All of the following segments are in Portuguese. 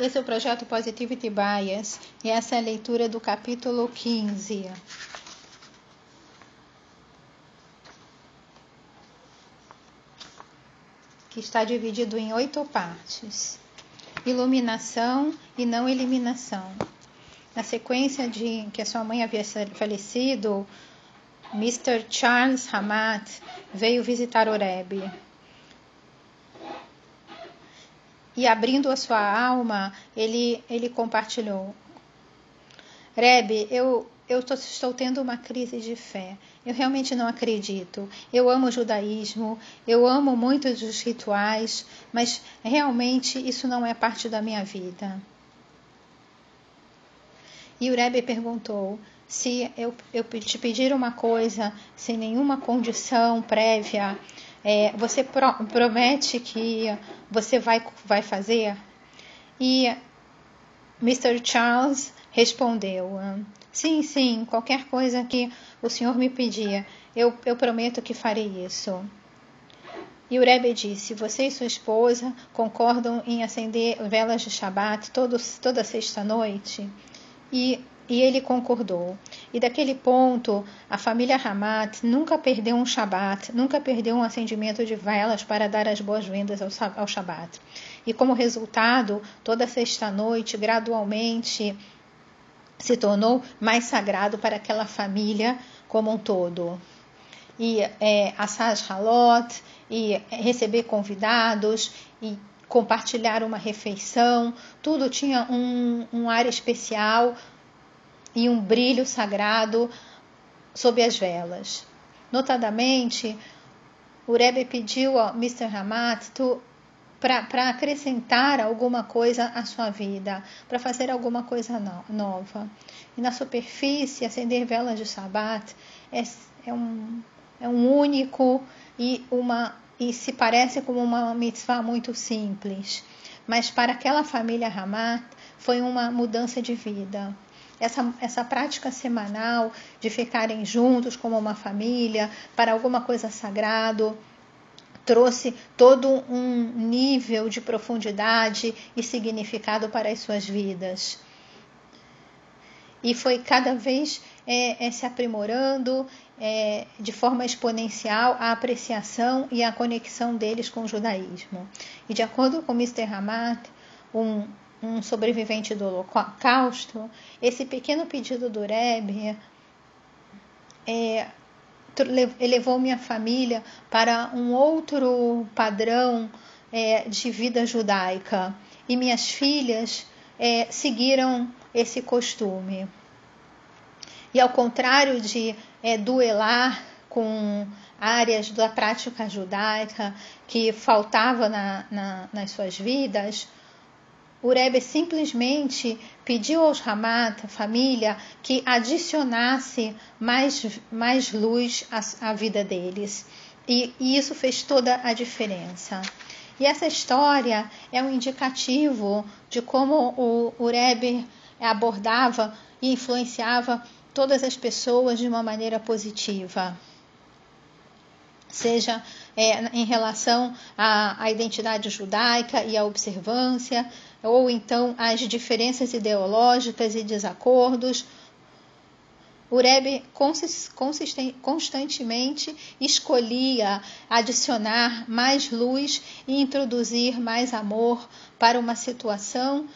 Esse é o projeto Positivity Bias e essa é a leitura do capítulo 15. Que está dividido em oito partes: iluminação e não eliminação. Na sequência de que a sua mãe havia falecido, Mr. Charles Hamat veio visitar Oreb e abrindo a sua alma, ele, ele compartilhou: Rebe, eu, eu tô, estou tendo uma crise de fé. Eu realmente não acredito. Eu amo o judaísmo, eu amo muitos dos rituais, mas realmente isso não é parte da minha vida. E o Rebbe perguntou: se eu, eu te pedir uma coisa sem nenhuma condição prévia, é, você pro, promete que você vai, vai fazer? E Mr. Charles respondeu: Sim, sim, qualquer coisa que o senhor me pedir, eu, eu prometo que farei isso. E o Rebbe disse: Você e sua esposa concordam em acender velas de Shabat toda sexta-noite? E e ele concordou. E daquele ponto, a família Hamat nunca perdeu um Shabat, nunca perdeu um acendimento de velas para dar as boas-vindas ao Shabat. E como resultado, toda sexta-noite, gradualmente, se tornou mais sagrado para aquela família como um todo. E é, assar halot, e receber convidados, e compartilhar uma refeição, tudo tinha um, um ar especial, e um brilho sagrado sob as velas. Notadamente, o Rebbe pediu ao Mr. Hamat para acrescentar alguma coisa à sua vida, para fazer alguma coisa no, nova. E na superfície, acender velas de Shabat é, é, um, é um único e, uma, e se parece como uma mitzvah muito simples. Mas para aquela família Hamat foi uma mudança de vida essa, essa prática semanal de ficarem juntos como uma família para alguma coisa sagrado trouxe todo um nível de profundidade e significado para as suas vidas. E foi cada vez é, é, se aprimorando é, de forma exponencial a apreciação e a conexão deles com o judaísmo. E de acordo com Mr. Hamat, um, um sobrevivente do Holocausto, esse pequeno pedido do Rebbe é, elevou minha família para um outro padrão é, de vida judaica e minhas filhas é, seguiram esse costume. E ao contrário de é, duelar com áreas da prática judaica que faltava na, na, nas suas vidas, o Rebbe simplesmente pediu aos Ramat, família, que adicionasse mais, mais luz à, à vida deles. E, e, isso fez toda a diferença. E essa história é um indicativo de como o, o Rebbe abordava e influenciava todas as pessoas de uma maneira positiva. Seja é, em relação à, à identidade judaica e à observância, ou então as diferenças ideológicas e desacordos. O Rebbe constantemente escolhia adicionar mais luz e introduzir mais amor para uma situação,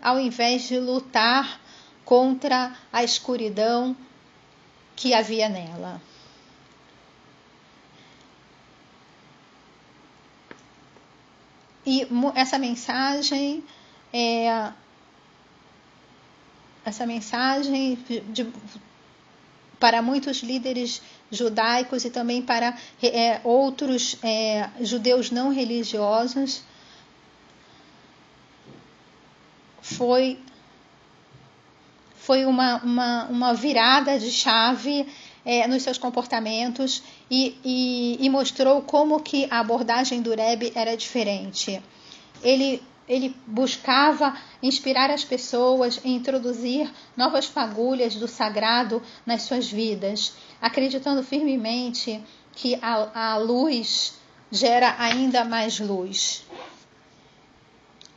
ao invés de lutar contra a escuridão que havia nela. E essa mensagem é essa mensagem de, para muitos líderes judaicos e também para é, outros é, judeus não religiosos foi foi uma, uma, uma virada de chave é, nos seus comportamentos e, e, e, mostrou como que a abordagem do Rebbe era diferente. Ele, ele buscava inspirar as pessoas e introduzir novas fagulhas do sagrado nas suas vidas, acreditando firmemente que a, a luz gera ainda mais luz.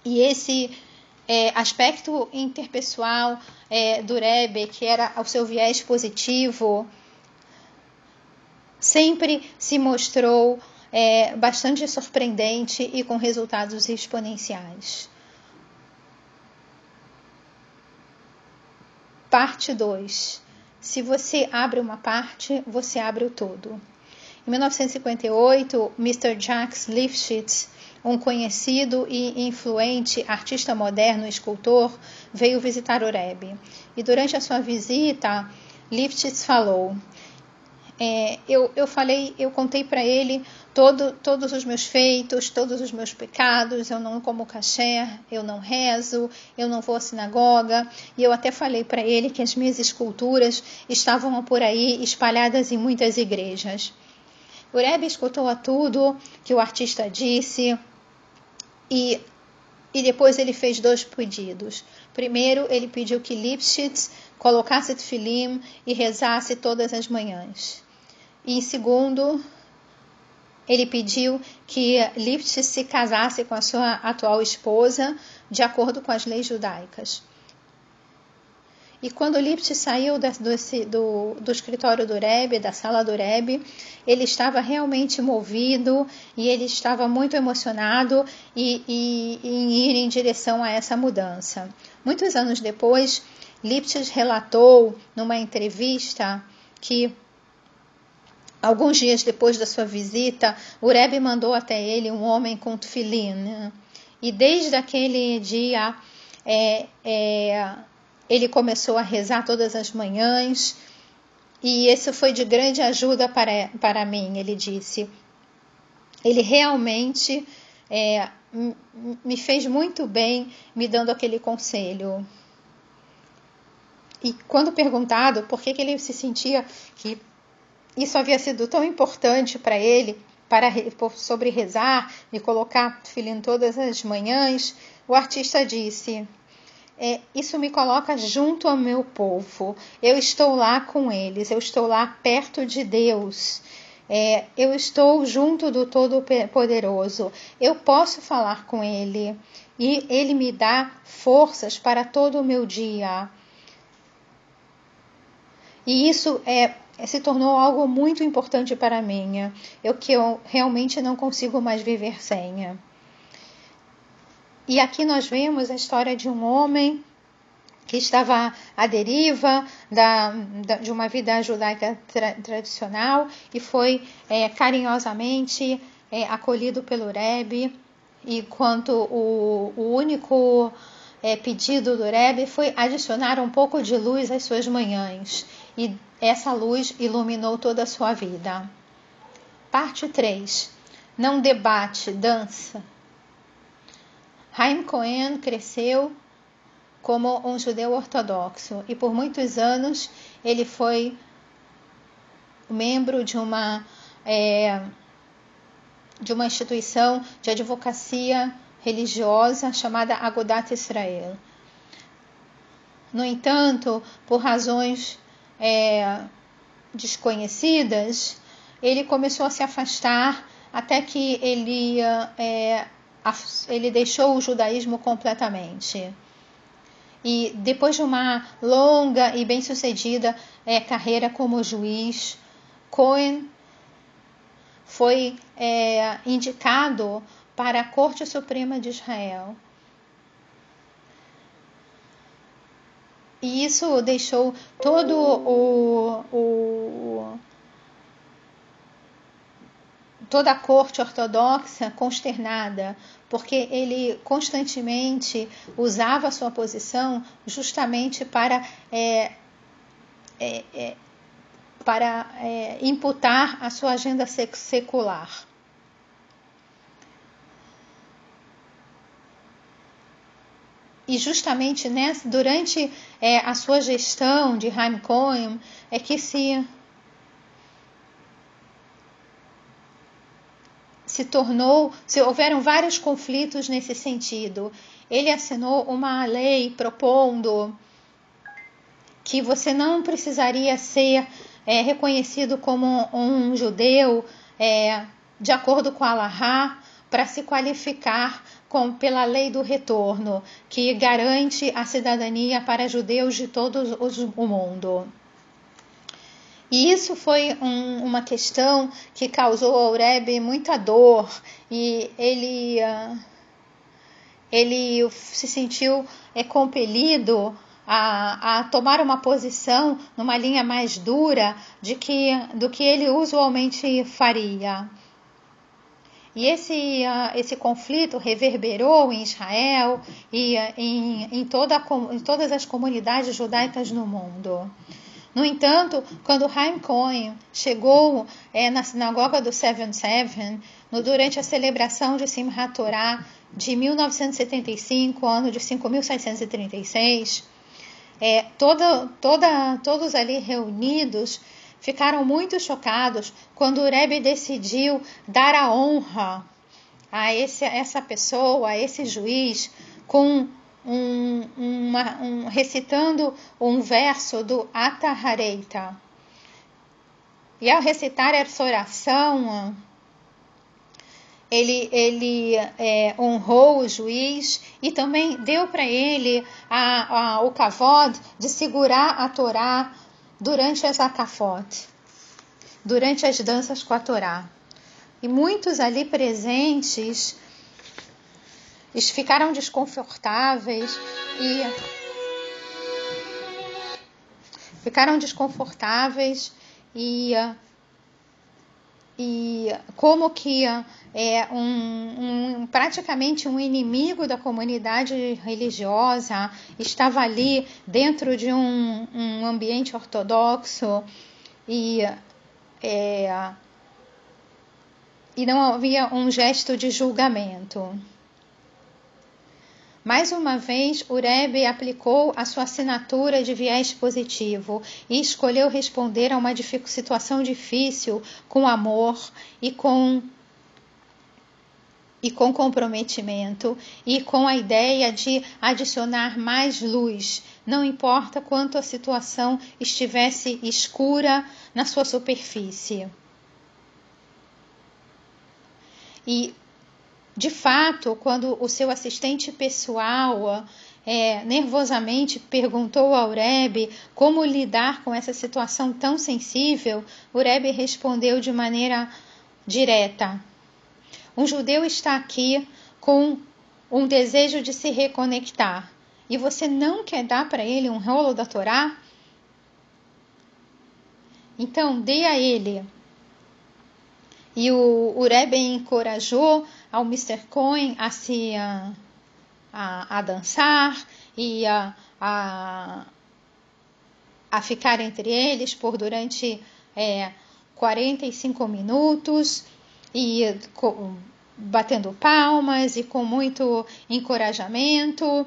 E esse é, aspecto interpessoal é, do Rebbe, que era o seu viés positivo, sempre se mostrou é, bastante surpreendente e com resultados exponenciais. Parte 2. Se você abre uma parte, você abre o todo. Em 1958, Mr. Jacques Lifshitz, um conhecido e influente artista moderno e escultor, veio visitar o Rebbe. E durante a sua visita, Lifshitz falou: é, eu, eu falei, eu contei para ele todo, todos os meus feitos, todos os meus pecados. Eu não como caché, eu não rezo, eu não vou à sinagoga. E eu até falei para ele que as minhas esculturas estavam por aí espalhadas em muitas igrejas. O Rebbe escutou a tudo que o artista disse e, e depois ele fez dois pedidos. Primeiro, ele pediu que Lipschitz colocasse tefilim e rezasse todas as manhãs. E segundo, ele pediu que Lift se casasse com a sua atual esposa de acordo com as leis judaicas. E quando Lipt saiu do, do, do, escritório do Rebbe, da sala do Rebbe, ele estava realmente movido e ele estava muito emocionado e, e, em ir em direção a essa mudança. Muitos anos depois, Lipschitz relatou numa entrevista que Alguns dias depois da sua visita, o Rebbe mandou até ele um homem com tefilim. Né? E desde aquele dia, é, é, ele começou a rezar todas as manhãs. E isso foi de grande ajuda para, para mim, ele disse. Ele realmente é, me fez muito bem me dando aquele conselho. E quando perguntado por que, que ele se sentia que isso havia sido tão importante para ele, para sobre rezar e colocar filhinho todas as manhãs, o artista disse: é, Isso me coloca junto ao meu povo. Eu estou lá com eles, eu estou lá perto de Deus. É, eu estou junto do Todo-Poderoso. Eu posso falar com Ele e Ele me dá forças para todo o meu dia. E isso é se tornou algo muito importante para mim, eu que eu realmente não consigo mais viver sem. E aqui nós vemos a história de um homem que estava à deriva da, da, de uma vida judaica tra, tradicional e foi é, carinhosamente é, acolhido pelo Rebbe, enquanto o, o único é, pedido do Rebbe foi adicionar um pouco de luz às suas manhãs e essa luz iluminou toda a sua vida. Parte 3. Não debate, dança. Haim Cohen cresceu como um judeu ortodoxo e por muitos anos ele foi membro de uma é, de uma instituição de advocacia religiosa chamada Agudat Israel. No entanto, por razões é, desconhecidas, ele começou a se afastar até que ele, é, ele deixou o judaísmo completamente. E depois de uma longa e bem-sucedida é, carreira como juiz, Cohen foi é, indicado para a Corte Suprema de Israel. E isso deixou todo o, o toda a corte ortodoxa consternada, porque ele constantemente usava a sua posição justamente para é, é, é, para é, imputar a sua agenda secular. E justamente nessa, durante é, a sua gestão de Haim Cohen é que se se tornou, se houveram vários conflitos nesse sentido. Ele assinou uma lei propondo que você não precisaria ser é, reconhecido como um judeu é, de acordo com a Allahá para se qualificar com, pela lei do retorno, que garante a cidadania para judeus de todo o mundo. E isso foi um, uma questão que causou ao Rebbe muita dor e ele, uh, ele se sentiu é, compelido a, a, tomar uma posição numa linha mais dura de que, do que ele usualmente faria. E esse, uh, esse conflito reverberou em Israel e uh, em, em, toda, em todas as comunidades judaicas no mundo. No entanto, quando Haim Cohen chegou é, na sinagoga do 77, no, durante a celebração de Simchat Torah de 1975, ano de 5736, é, toda, toda, todos ali reunidos ficaram muito chocados quando o Rebbe decidiu dar a honra a esse, essa pessoa, a esse juiz, com um, uma, um, recitando um verso do Atahareita. E ao recitar essa oração, ele, ele é, honrou o juiz e também deu para ele a, a, o kavod de segurar a Torá durante as Akafot, durante as danças com a Torá. E muitos ali presentes ficaram desconfortáveis e ficaram desconfortáveis e e como que é um, um, praticamente um inimigo da comunidade religiosa estava ali dentro de um, um ambiente ortodoxo e é, e não havia um gesto de julgamento. Mais uma vez, o Rebbe aplicou a sua assinatura de viés positivo e escolheu responder a uma situação difícil com amor e com e com comprometimento e com a ideia de adicionar mais luz, não importa quanto a situação estivesse escura na sua superfície. E de fato, quando o seu assistente pessoal é, nervosamente perguntou ao Rebbe como lidar com essa situação tão sensível, o Rebbe respondeu de maneira direta: Um judeu está aqui com um desejo de se reconectar e você não quer dar para ele um rolo da Torá? Então, dê a ele. E o, o Rebbe encorajou ao Mr. Cohen a se a, a, a dançar e a, a, a ficar entre eles por durante é, 45 minutos e batendo palmas e com muito encorajamento.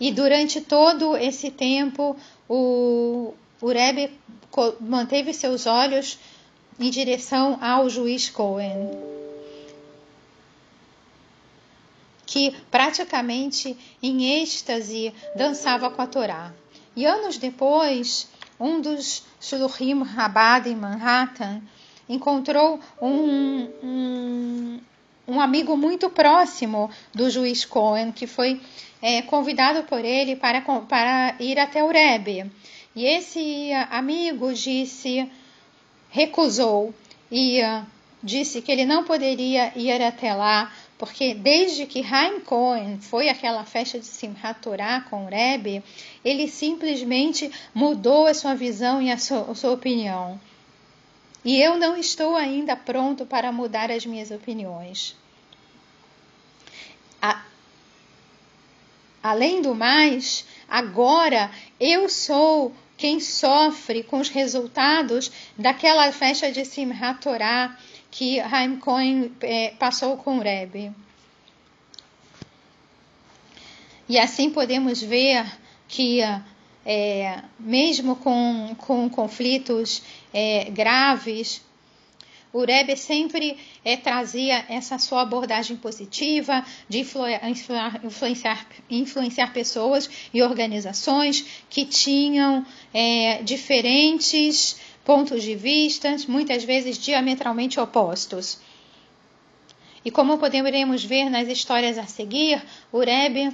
E durante todo esse tempo, o, o Rebbe manteve seus olhos em direção ao juiz Cohen. Que praticamente em êxtase dançava com a Torá. E anos depois, um dos Shuluchim Rabad em Manhattan encontrou um, um, um, amigo muito próximo do juiz Cohen, que foi é, convidado por ele para, para ir até o Rebbe. E esse amigo disse, recusou e uh, disse que ele não poderia ir até lá porque desde que Haim Cohen foi aquela festa de Simchat Torah com o Rebbe, ele simplesmente mudou a sua visão e a sua, a sua opinião. E eu não estou ainda pronto para mudar as minhas opiniões. A, além do mais, agora eu sou quem sofre com os resultados daquela festa de Simchat Torah que Haim Cohen é, passou com o Rebbe. E assim podemos ver que, é, mesmo com, com conflitos é, graves, o Rebbe sempre é, trazia essa sua abordagem positiva de influenciar, influenciar pessoas e organizações que tinham é, diferentes pontos de vista, muitas vezes diametralmente opostos. E como poderemos ver nas histórias a seguir, o Rebbe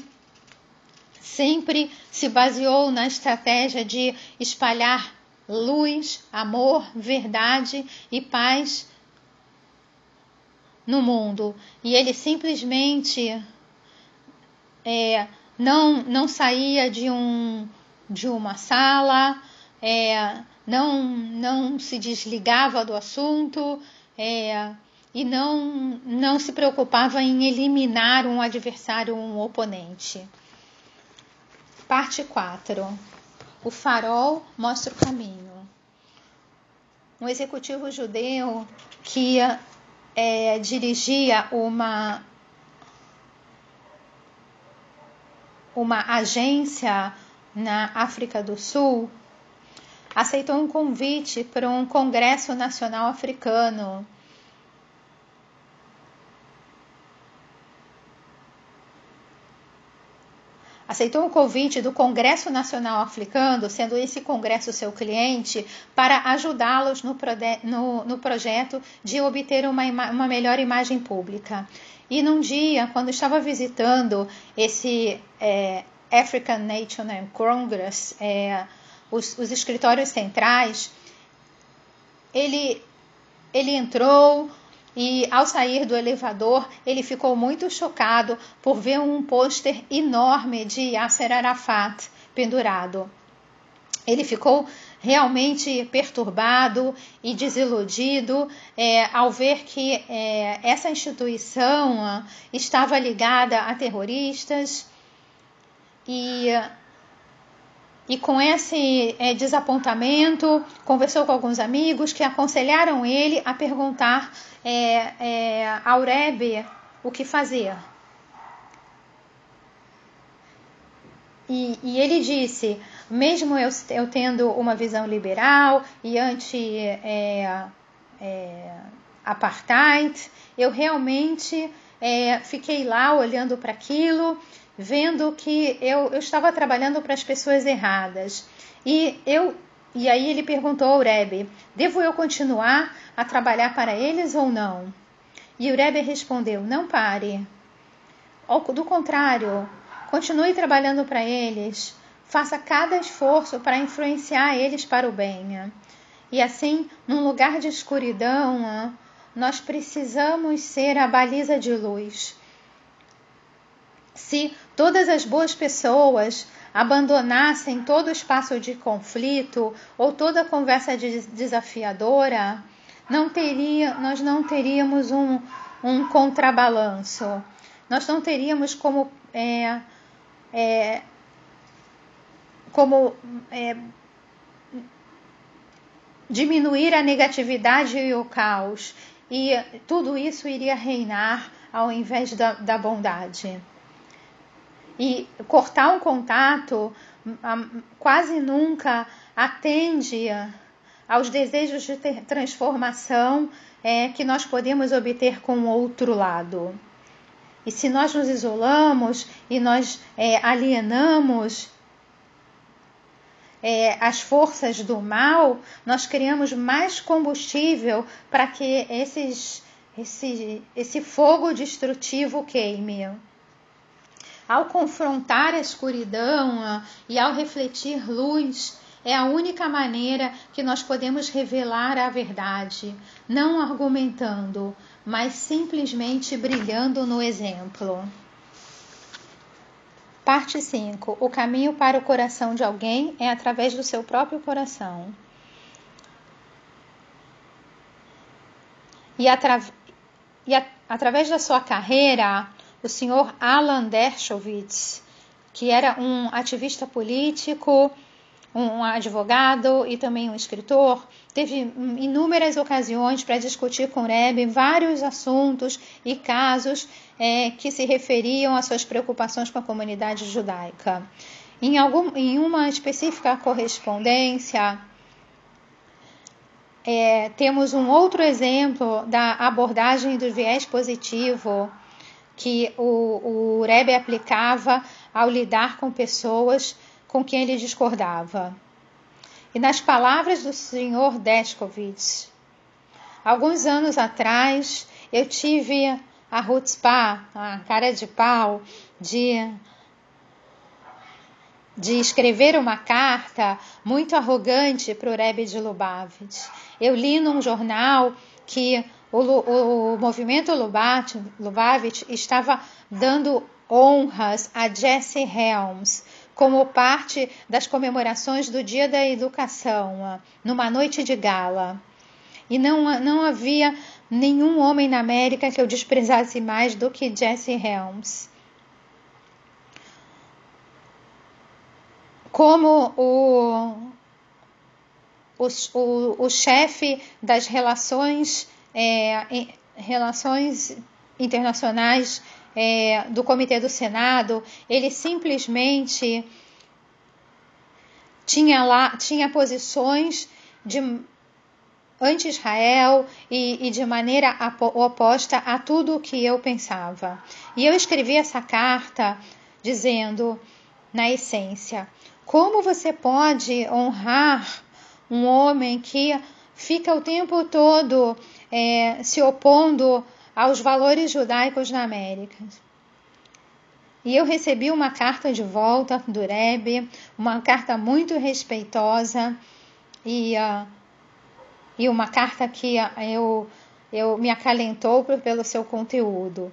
sempre se baseou na estratégia de espalhar luz, amor, verdade e paz no mundo. E ele simplesmente é, não, não saía de, um, de uma sala, é, não, não se desligava do assunto é, e não, não se preocupava em eliminar um adversário, um oponente. Parte 4. O farol mostra o caminho. Um executivo judeu que é, dirigia uma, uma agência na África do Sul aceitou um convite para um Congresso Nacional Africano aceitou um convite do Congresso Nacional Africano, sendo esse congresso seu cliente, para ajudá-los no, no, no, projeto de obter uma, uma melhor imagem pública. E num dia, quando estava visitando esse é, African National Congress, é, os, os escritórios centrais, ele, ele entrou, e ao sair do elevador ele ficou muito chocado por ver um pôster enorme de Yasser Arafat pendurado. Ele ficou realmente perturbado e desiludido é, ao ver que é, essa instituição ah, estava ligada a terroristas e e com esse é, desapontamento, conversou com alguns amigos que aconselharam ele a perguntar é, é, ao Rebbe o que fazer. E, e ele disse: mesmo eu, eu, tendo uma visão liberal e anti-apartheid, eu realmente fiquei lá olhando para aquilo vendo que eu, eu estava trabalhando para as pessoas erradas. E eu e aí ele perguntou ao Rebbe: Devo eu continuar a trabalhar para eles ou não? E o Rebbe respondeu: Não pare. Do contrário, continue trabalhando para eles. Faça cada esforço para influenciar eles para o bem. E assim, num lugar de escuridão, nós precisamos ser a baliza de luz. Se todas as boas pessoas abandonassem todo espaço de conflito ou toda conversa desafiadora, não teria, nós não teríamos um, um contrabalanço. Nós não teríamos como, é, é, como é, diminuir a negatividade e o caos. E tudo isso iria reinar ao invés da, da bondade. E cortar um contato quase nunca atende aos desejos de transformação é, que nós podemos obter com o outro lado. E se nós nos isolamos e nós é, alienamos é, as forças do mal, nós criamos mais combustível para que esses, esse, esse fogo destrutivo queime. Ao confrontar a escuridão e ao refletir luz, é a única maneira que nós podemos revelar a verdade, não argumentando, mas simplesmente brilhando no exemplo. Parte 5. O caminho para o coração de alguém é através do seu próprio coração. E, atra... e a... através da sua carreira, o senhor Alan Dershowitz, que era um ativista político, um advogado e também um escritor, teve inúmeras ocasiões para discutir com Rebbe vários assuntos e casos é, que se referiam às suas preocupações com a comunidade judaica. Em, algum, em uma específica correspondência, é, temos um outro exemplo da abordagem do viés positivo que o, o Rebbe aplicava ao lidar com pessoas com quem ele discordava. E nas palavras do senhor Deskovitz, alguns anos atrás eu tive a, Rutzpah, a cara de pau, de de escrever uma carta muito arrogante para o Rebbe de Lubavitch. Eu li num jornal que o, o, o movimento Lubavitch estava dando honras a Jesse Helms como parte das comemorações do Dia da Educação, numa noite de gala. E não, não havia nenhum homem na América que eu desprezasse mais do que Jesse Helms. Como o, o, o, o chefe das relações, é, relações internacionais é, do Comitê do Senado, ele simplesmente tinha lá tinha posições de anti-Israel e, e, de maneira oposta a tudo o que eu pensava. E eu escrevi essa carta dizendo, na essência, como você pode honrar um homem que fica o tempo todo é, se opondo aos valores judaicos na América? E eu recebi uma carta de volta do Rebbe, uma carta muito respeitosa e, uh, e uma carta que eu, eu me acalentou pelo seu conteúdo.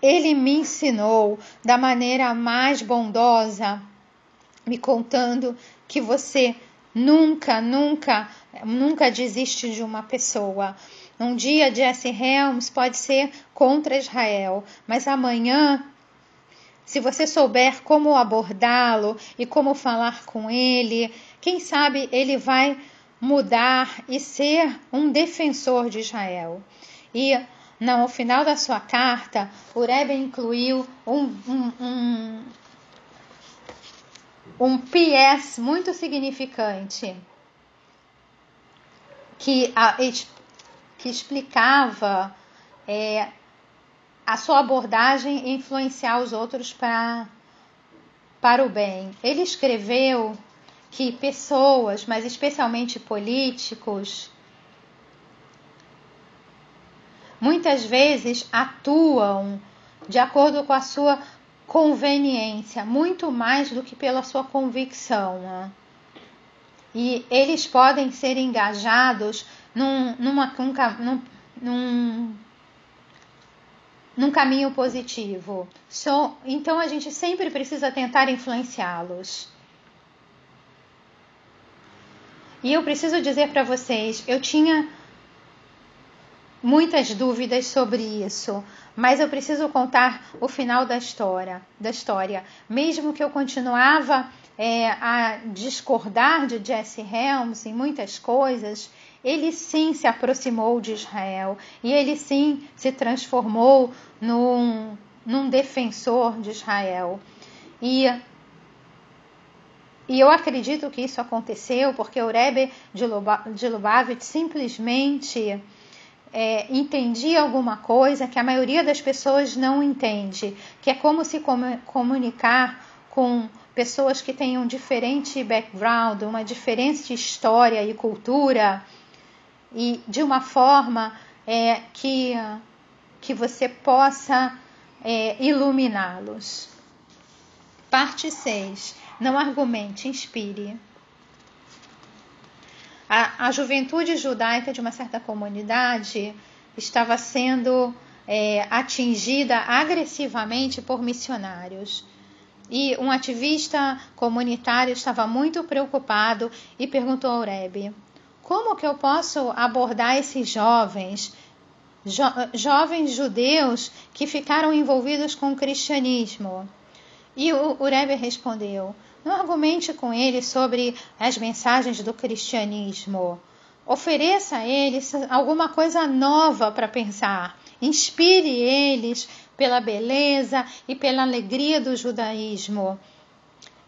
Ele me ensinou da maneira mais bondosa, me contando que você nunca, nunca, nunca desiste de uma pessoa. Um dia Jesse Helms pode ser contra Israel, mas amanhã se você souber como abordá-lo e como falar com ele, quem sabe ele vai mudar e ser um defensor de Israel. E no final da sua carta, o Rebbe incluiu um, um, um, um PS muito significante que, a, que explicava é, a sua abordagem influenciar os outros pra, para o bem. Ele escreveu que pessoas, mas especialmente políticos, muitas vezes atuam de acordo com a sua conveniência, muito mais do que pela sua convicção. Né? E eles podem ser engajados num, numa, num, num num caminho positivo. So, então a gente sempre precisa tentar influenciá-los. E eu preciso dizer para vocês, eu tinha muitas dúvidas sobre isso, mas eu preciso contar o final da história, da história. Mesmo que eu continuava é, a discordar de Jesse Helms em muitas coisas, ele sim se aproximou de Israel e ele sim se transformou num, num defensor de Israel. E, e eu acredito que isso aconteceu porque o Rebbe de Lubavitch simplesmente é, entendia alguma coisa que a maioria das pessoas não entende, que é como se comunicar com pessoas que têm um diferente background, uma diferente história e cultura e de uma forma é, que, que você possa é, iluminá-los. Parte 6. Não argumente, inspire. A, a juventude judaica de uma certa comunidade estava sendo é, atingida agressivamente por missionários. E um ativista comunitário estava muito preocupado e perguntou ao Rebbe: como que eu posso abordar esses jovens, jo jovens judeus que ficaram envolvidos com o cristianismo? E o, o Rebbe respondeu: não argumente com eles sobre as mensagens do cristianismo. Ofereça a eles alguma coisa nova para pensar. Inspire eles pela beleza e pela alegria do judaísmo,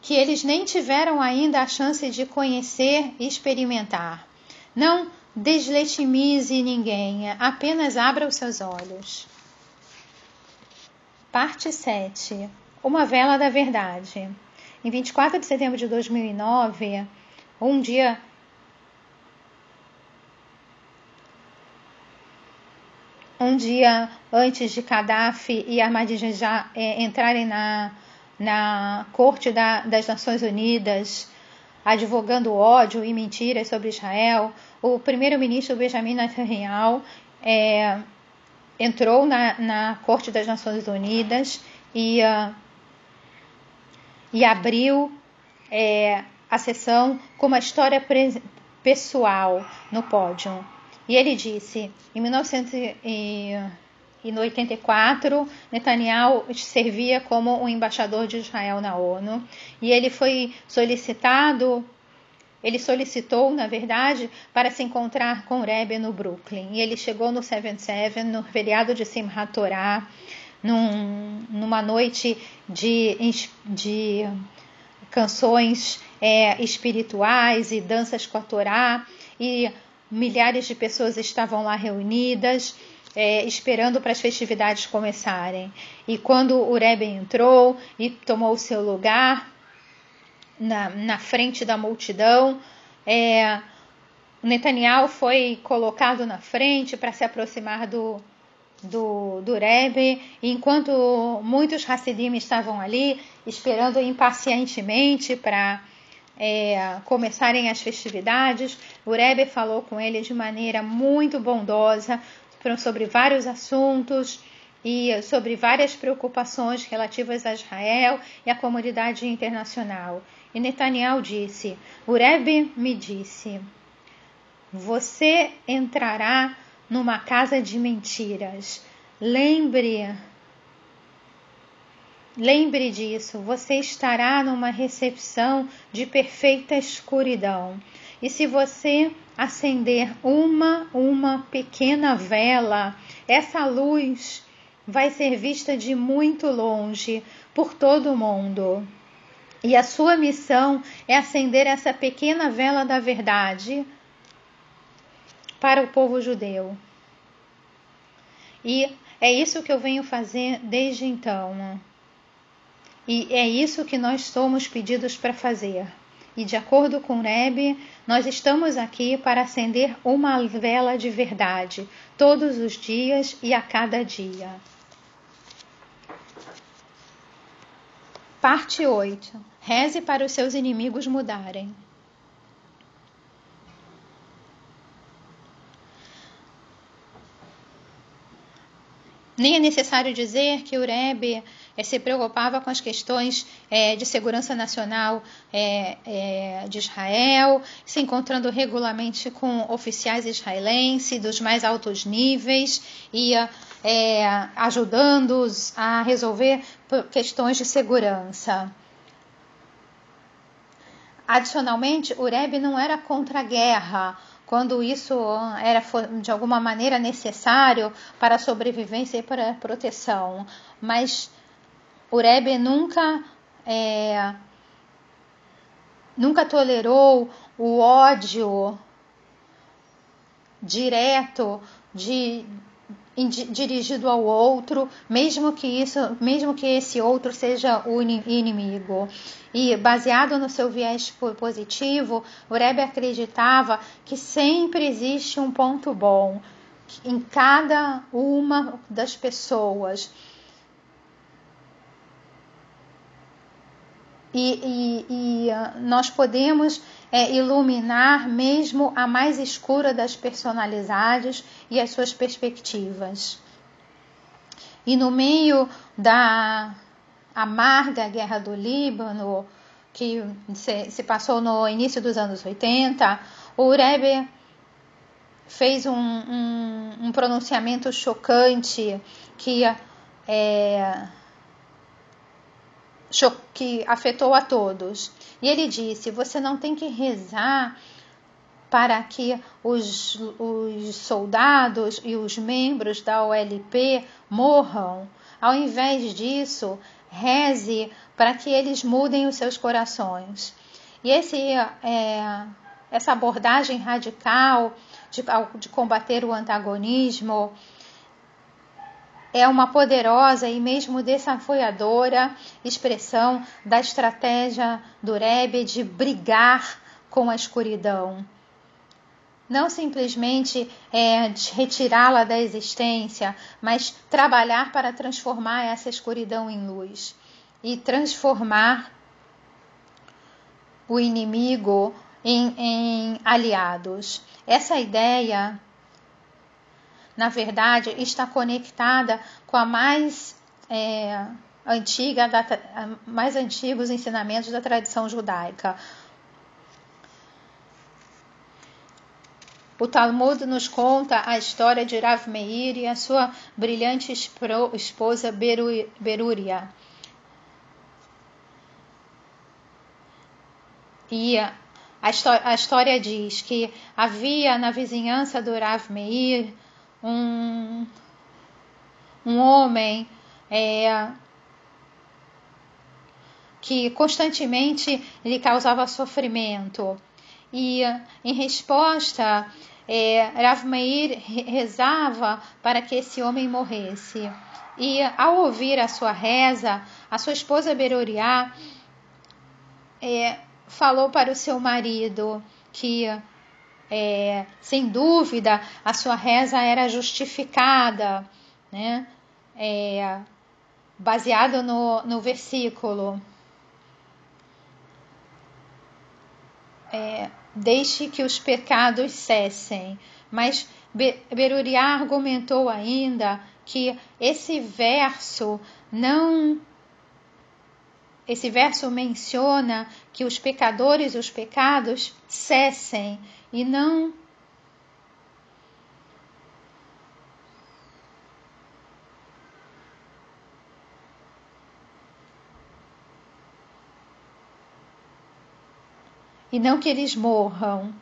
que eles nem tiveram ainda a chance de conhecer e experimentar. Não deslegitimize ninguém, apenas abra os seus olhos. Parte 7. Uma vela da verdade. Em 24 de setembro de 2009, um dia um dia antes de Gaddafi e Ahmadinejad é, entrarem na, na corte da, das Nações Unidas, advogando ódio e mentiras sobre Israel, o primeiro-ministro Benjamin Netanyahu é, entrou na, na Corte das Nações Unidas e, uh, e abriu é, a sessão com uma história pessoal no pódio. E ele disse: em 1984, Netanyahu servia como o embaixador de Israel na ONU e ele foi solicitado ele solicitou, na verdade, para se encontrar com Rebbe no Brooklyn. E ele chegou no 7-7, no feriado de Simchat Torah, num, numa noite de, de canções é, espirituais e danças com a Torá. E milhares de pessoas estavam lá reunidas. É, esperando para as festividades começarem. E quando o Rebbe entrou e tomou o seu lugar, na, na frente da multidão. É, Netanyahu foi colocado na frente para se aproximar do, do, do Rebbe, enquanto muitos Hassidim estavam ali esperando impacientemente para é, começarem as festividades, o Rebbe falou com ele de maneira muito bondosa sobre vários assuntos e sobre várias preocupações relativas a Israel e à comunidade internacional. E Netanyahu disse: O Rebbe me disse: Você entrará numa casa de mentiras. Lembre, lembre disso. Você estará numa recepção de perfeita escuridão. E se você acender uma uma pequena vela, essa luz vai ser vista de muito longe por todo o mundo. E a sua missão é acender essa pequena vela da verdade para o povo judeu. E é isso que eu venho fazer desde então. E é isso que nós somos pedidos para fazer. E de acordo com Rebbe, nós estamos aqui para acender uma vela de verdade, todos os dias e a cada dia. Parte 8. Reze para os seus inimigos mudarem. Nem é necessário dizer que o Rebbe é, se preocupava com as questões é, de segurança nacional é, de Israel, se encontrando regularmente com oficiais israelenses dos mais altos níveis é, ajudando-os a resolver questões de segurança. Adicionalmente, o Rebbe não era contra a guerra, quando isso era de alguma maneira necessário para a sobrevivência e para a proteção, mas o Rebbe nunca é, nunca tolerou o ódio direto de, dirigido ao outro, mesmo que isso, mesmo que esse outro seja o inimigo. E baseado no seu viés positivo, o Rebbe acreditava que sempre existe um ponto bom em cada uma das pessoas e, e, e ah, nós podemos é, iluminar mesmo a mais escura das personalidades e as suas perspectivas. E no meio da amarga guerra do Líbano, que se, passou no início dos anos 80, o Rebbe fez um, um, um pronunciamento chocante que é, que afetou a todos. E ele disse: Você não tem que rezar para que os, os soldados e os membros da OLP morram. Ao invés disso, reze para que eles mudem os seus corações. E esse, é, essa abordagem radical de, de combater o antagonismo é uma poderosa e mesmo desafiadora expressão da estratégia do Rebbe de brigar com a escuridão. Não simplesmente é, retirá-la da existência, mas trabalhar para transformar essa escuridão em luz e transformar o inimigo em, em aliados. Essa ideia, na verdade, está conectada com a mais é, antiga, da, mais antigos ensinamentos da tradição judaica. O Talmud nos conta a história de Rav Meir e a sua brilhante esposa Beruria. E a, a história diz que havia na vizinhança do Rav Meir um, um homem é, que constantemente lhe causava sofrimento. E em resposta, é, Rav Meir rezava para que esse homem morresse. E ao ouvir a sua reza, a sua esposa Beroriá é, falou para o seu marido que, é, sem dúvida, a sua reza era justificada, né? É, baseado no, no versículo. É, deixe que os pecados cessem. Mas Beruriá argumentou ainda que esse verso não esse verso menciona que os pecadores os pecados cessem e não e não que eles morram.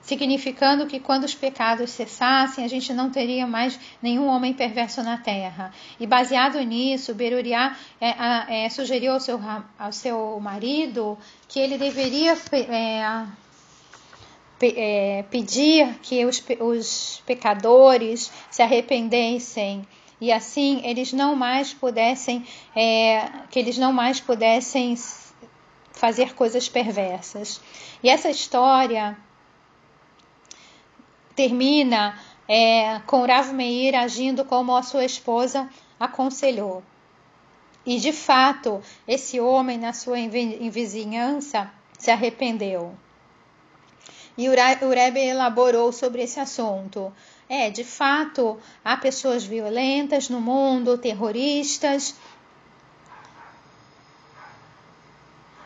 significando que quando os pecados cessassem, a gente não teria mais nenhum homem perverso na terra. E baseado nisso, Beruriá é, é, sugeriu ao seu, ao seu marido que ele deveria é, é, pedir que os, os pecadores se arrependessem e assim eles não mais pudessem é, que eles não mais pudessem fazer coisas perversas. E essa história termina é, com Rav Meir agindo como a sua esposa aconselhou. E de fato, esse homem na sua vizinhança se arrependeu. E o Rebbe elaborou sobre esse assunto. É, de fato, há pessoas violentas no mundo, terroristas,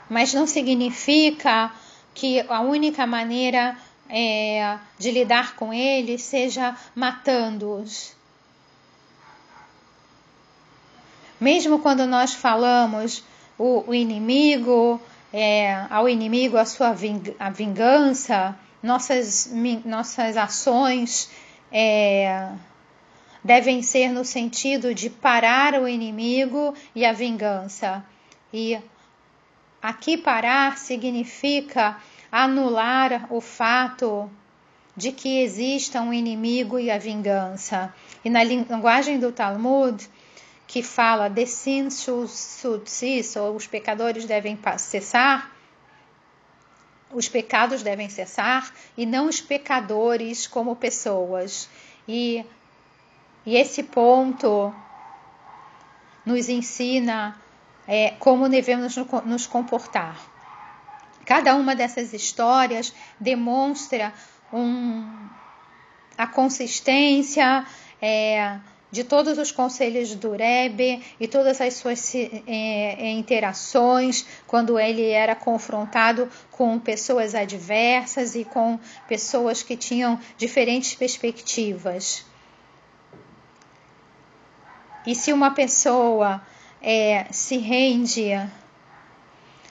mas não significa que a única maneira é, de lidar com eles seja matando-os. Mesmo quando nós falamos o, o inimigo, é, ao inimigo a sua ving, a vingança, nossas, nossas ações é, devem ser no sentido de parar o inimigo e a vingança. E aqui parar significa anular o fato de que exista um inimigo e a vingança. E na linguagem do Talmud, que fala de sin sudsis, ou os pecadores devem cessar, os pecados devem cessar e não os pecadores como pessoas. E, e esse ponto nos ensina é, como devemos nos comportar. Cada uma dessas histórias demonstra um, a consistência, é, de todos os conselhos do Rebbe e todas as suas é, interações quando ele era confrontado com pessoas adversas e com pessoas que tinham diferentes perspectivas. E se uma pessoa é, se rende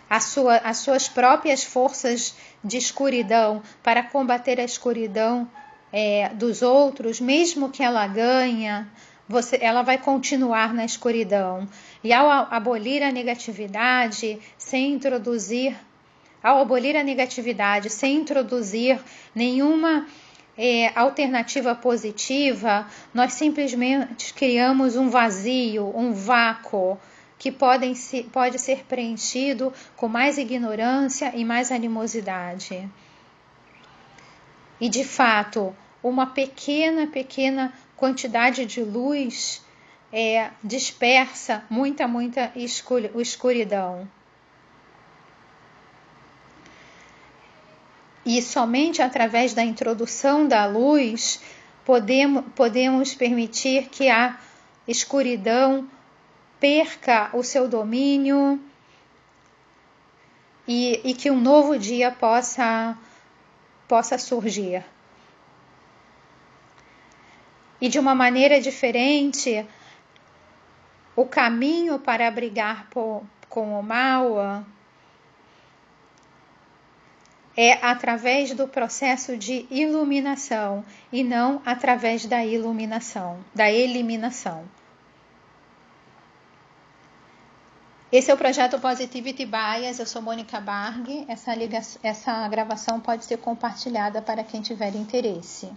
às sua, suas próprias forças de escuridão para combater a escuridão é, dos outros, mesmo que ela ganha, você, ela vai continuar na escuridão. E ao abolir a negatividade, sem introduzir, ao abolir a negatividade, sem introduzir nenhuma é, alternativa positiva, nós simplesmente criamos um vazio, um vácuo que podem se, pode ser preenchido com mais ignorância e mais animosidade. E de fato, uma pequena, pequena quantidade de luz é, dispersa muita, muita escuridão. E somente através da introdução da luz podemos, podemos permitir que a escuridão perca o seu domínio e, e que um novo dia possa, possa surgir. E de uma maneira diferente, o caminho para brigar por, com o mal é através do processo de iluminação e não através da iluminação, da eliminação. Esse é o projeto Positivity Bias. Eu sou Mônica Barg. Essa, essa gravação pode ser compartilhada para quem tiver interesse.